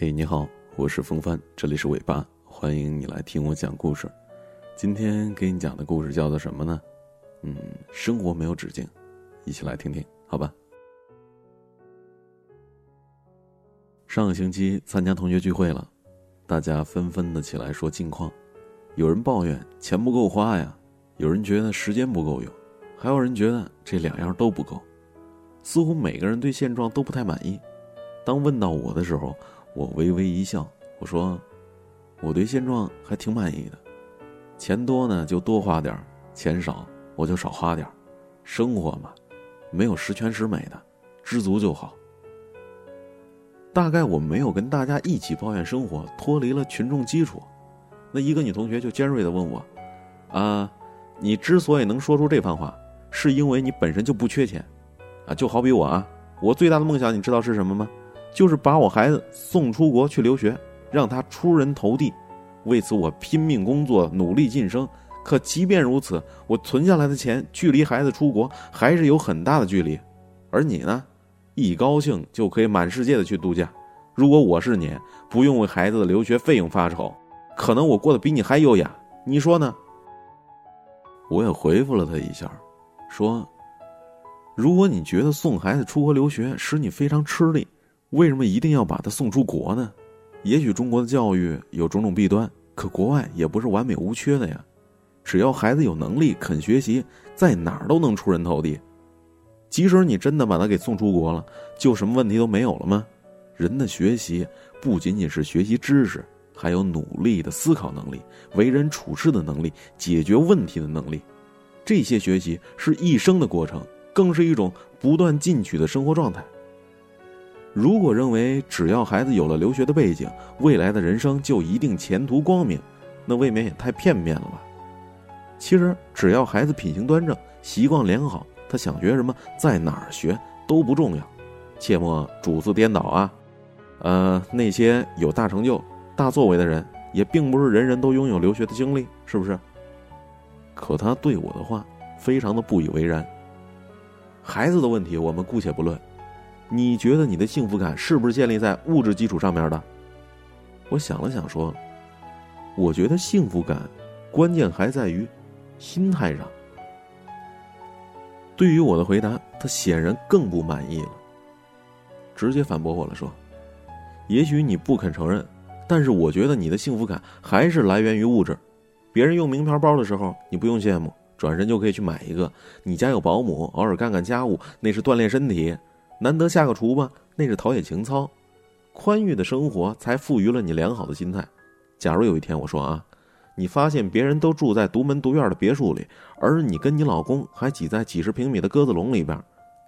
嘿，你好，我是风帆，这里是尾巴，欢迎你来听我讲故事。今天给你讲的故事叫做什么呢？嗯，生活没有止境，一起来听听，好吧？上个星期参加同学聚会了，大家纷纷的起来说近况，有人抱怨钱不够花呀，有人觉得时间不够用，还有人觉得这两样都不够，似乎每个人对现状都不太满意。当问到我的时候，我微微一笑，我说：“我对现状还挺满意的，钱多呢就多花点钱少我就少花点生活嘛，没有十全十美的，知足就好。”大概我没有跟大家一起抱怨生活，脱离了群众基础。那一个女同学就尖锐的问我：“啊，你之所以能说出这番话，是因为你本身就不缺钱，啊，就好比我啊，我最大的梦想你知道是什么吗？”就是把我孩子送出国去留学，让他出人头地。为此，我拼命工作，努力晋升。可即便如此，我存下来的钱距离孩子出国还是有很大的距离。而你呢，一高兴就可以满世界的去度假。如果我是你，不用为孩子的留学费用发愁，可能我过得比你还优雅。你说呢？我也回复了他一下，说：“如果你觉得送孩子出国留学使你非常吃力。”为什么一定要把他送出国呢？也许中国的教育有种种弊端，可国外也不是完美无缺的呀。只要孩子有能力、肯学习，在哪儿都能出人头地。即使你真的把他给送出国了，就什么问题都没有了吗？人的学习不仅仅是学习知识，还有努力的思考能力、为人处事的能力、解决问题的能力。这些学习是一生的过程，更是一种不断进取的生活状态。如果认为只要孩子有了留学的背景，未来的人生就一定前途光明，那未免也太片面了吧？其实，只要孩子品行端正、习惯良好，他想学什么，在哪儿学都不重要，切莫主次颠倒啊！呃，那些有大成就、大作为的人，也并不是人人都拥有留学的经历，是不是？可他对我的话非常的不以为然。孩子的问题，我们姑且不论。你觉得你的幸福感是不是建立在物质基础上面的？我想了想说：“我觉得幸福感，关键还在于心态上。”对于我的回答，他显然更不满意了，直接反驳我了，说：“也许你不肯承认，但是我觉得你的幸福感还是来源于物质。别人用名牌包的时候，你不用羡慕，转身就可以去买一个；你家有保姆，偶尔干干家务，那是锻炼身体。”难得下个厨吧，那是陶冶情操；宽裕的生活才赋予了你良好的心态。假如有一天我说啊，你发现别人都住在独门独院的别墅里，而你跟你老公还挤在几十平米的鸽子笼里边；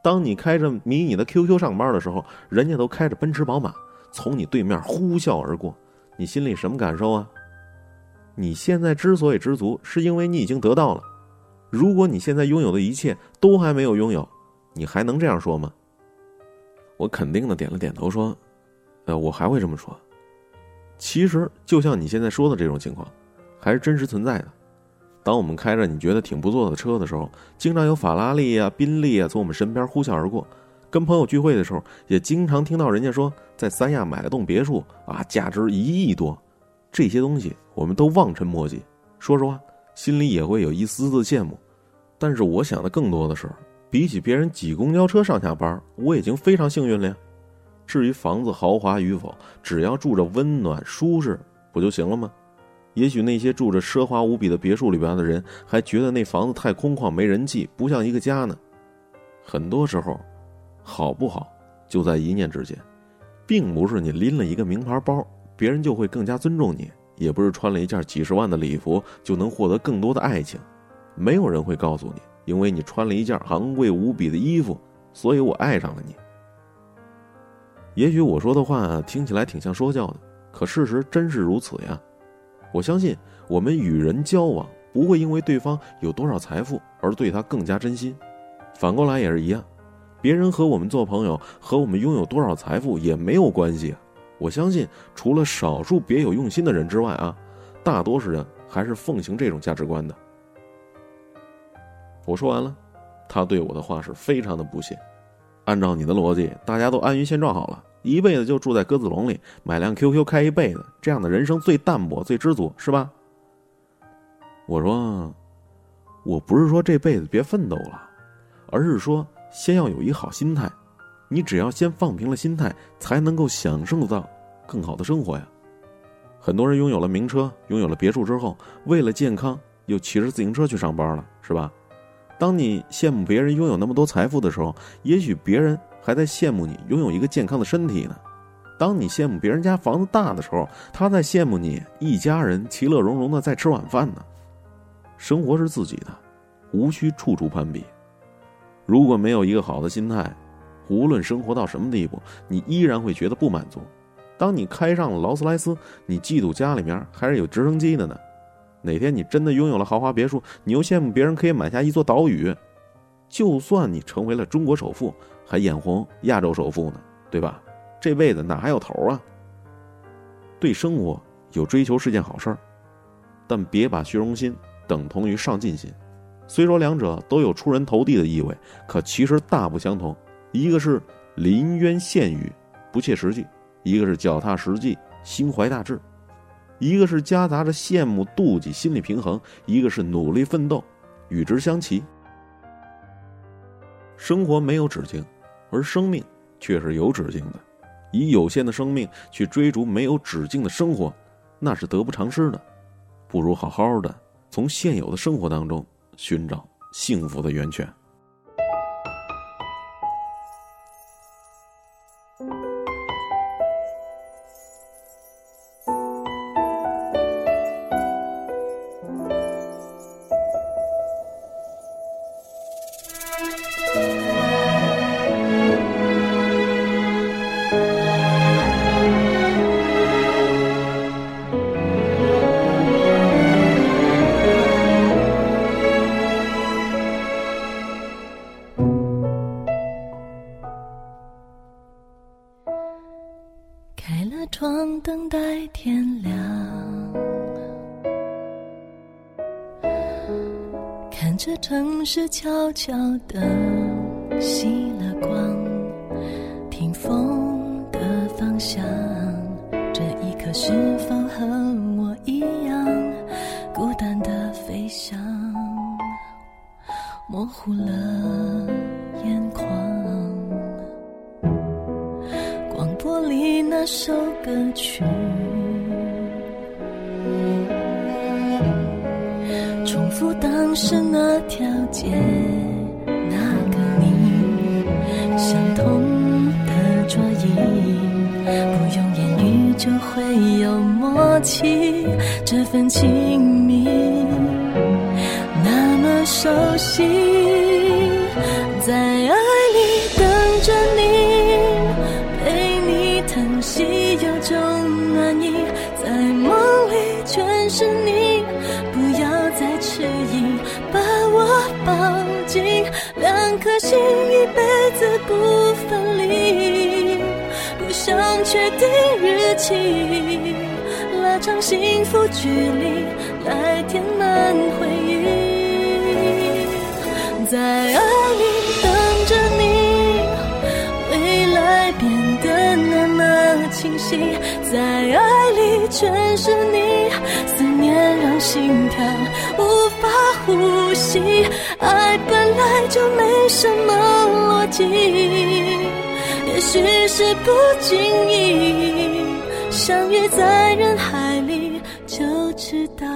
当你开着迷你的 QQ 上班的时候，人家都开着奔驰宝马从你对面呼啸而过，你心里什么感受啊？你现在之所以知足，是因为你已经得到了。如果你现在拥有的一切都还没有拥有，你还能这样说吗？我肯定的点了点头，说：“呃，我还会这么说。其实，就像你现在说的这种情况，还是真实存在的。当我们开着你觉得挺不错的车的时候，经常有法拉利啊、宾利啊从我们身边呼啸而过；跟朋友聚会的时候，也经常听到人家说在三亚买了栋别墅啊，价值一亿多。这些东西我们都望尘莫及。说实话，心里也会有一丝丝羡慕。但是，我想的更多的是。”比起别人挤公交车上下班，我已经非常幸运了。呀。至于房子豪华与否，只要住着温暖舒适，不就行了吗？也许那些住着奢华无比的别墅里边的人，还觉得那房子太空旷、没人气，不像一个家呢。很多时候，好不好就在一念之间，并不是你拎了一个名牌包，别人就会更加尊重你；也不是穿了一件几十万的礼服就能获得更多的爱情。没有人会告诉你。因为你穿了一件昂贵无比的衣服，所以我爱上了你。也许我说的话听起来挺像说教的，可事实真是如此呀。我相信我们与人交往不会因为对方有多少财富而对他更加真心，反过来也是一样。别人和我们做朋友和我们拥有多少财富也没有关系。我相信除了少数别有用心的人之外啊，大多数人还是奉行这种价值观的。我说完了，他对我的话是非常的不屑。按照你的逻辑，大家都安于现状好了，一辈子就住在鸽子笼里，买辆 QQ 开一辈子，这样的人生最淡泊、最知足，是吧？我说，我不是说这辈子别奋斗了，而是说先要有一好心态。你只要先放平了心态，才能够享受到更好的生活呀。很多人拥有了名车、拥有了别墅之后，为了健康又骑着自行车去上班了，是吧？当你羡慕别人拥有那么多财富的时候，也许别人还在羡慕你拥有一个健康的身体呢。当你羡慕别人家房子大的时候，他在羡慕你一家人其乐融融的在吃晚饭呢。生活是自己的，无需处处攀比。如果没有一个好的心态，无论生活到什么地步，你依然会觉得不满足。当你开上了劳斯莱斯，你嫉妒家里面还是有直升机的呢。哪天你真的拥有了豪华别墅，你又羡慕别人可以买下一座岛屿。就算你成为了中国首富，还眼红亚洲首富呢，对吧？这辈子哪还有头啊？对生活有追求是件好事儿，但别把虚荣心等同于上进心。虽说两者都有出人头地的意味，可其实大不相同。一个是临渊羡鱼，不切实际；一个是脚踏实地，心怀大志；一个是夹杂着羡慕、妒忌，心理平衡；一个是努力奋斗，与之相齐。生活没有止境，而生命却是有止境的。以有限的生命去追逐没有止境的生活，那是得不偿失的。不如好好的从现有的生活当中寻找幸福的源泉。看着城市悄悄的熄了光，听风的方向，这一刻是否和我一样，孤单的飞翔，模糊了眼眶。广播里那首歌曲，重复的是那条街，那个你，相同的桌椅，不用言语就会有默契，这份亲密那么熟悉，在爱想确定日期，拉长幸福距离，来填满回忆，在爱里等着你，未来变得那么。清晰，在爱里全是你，思念让心跳无法呼吸。爱本来就没什么逻辑，也许是不经意相遇在人海里，就知道。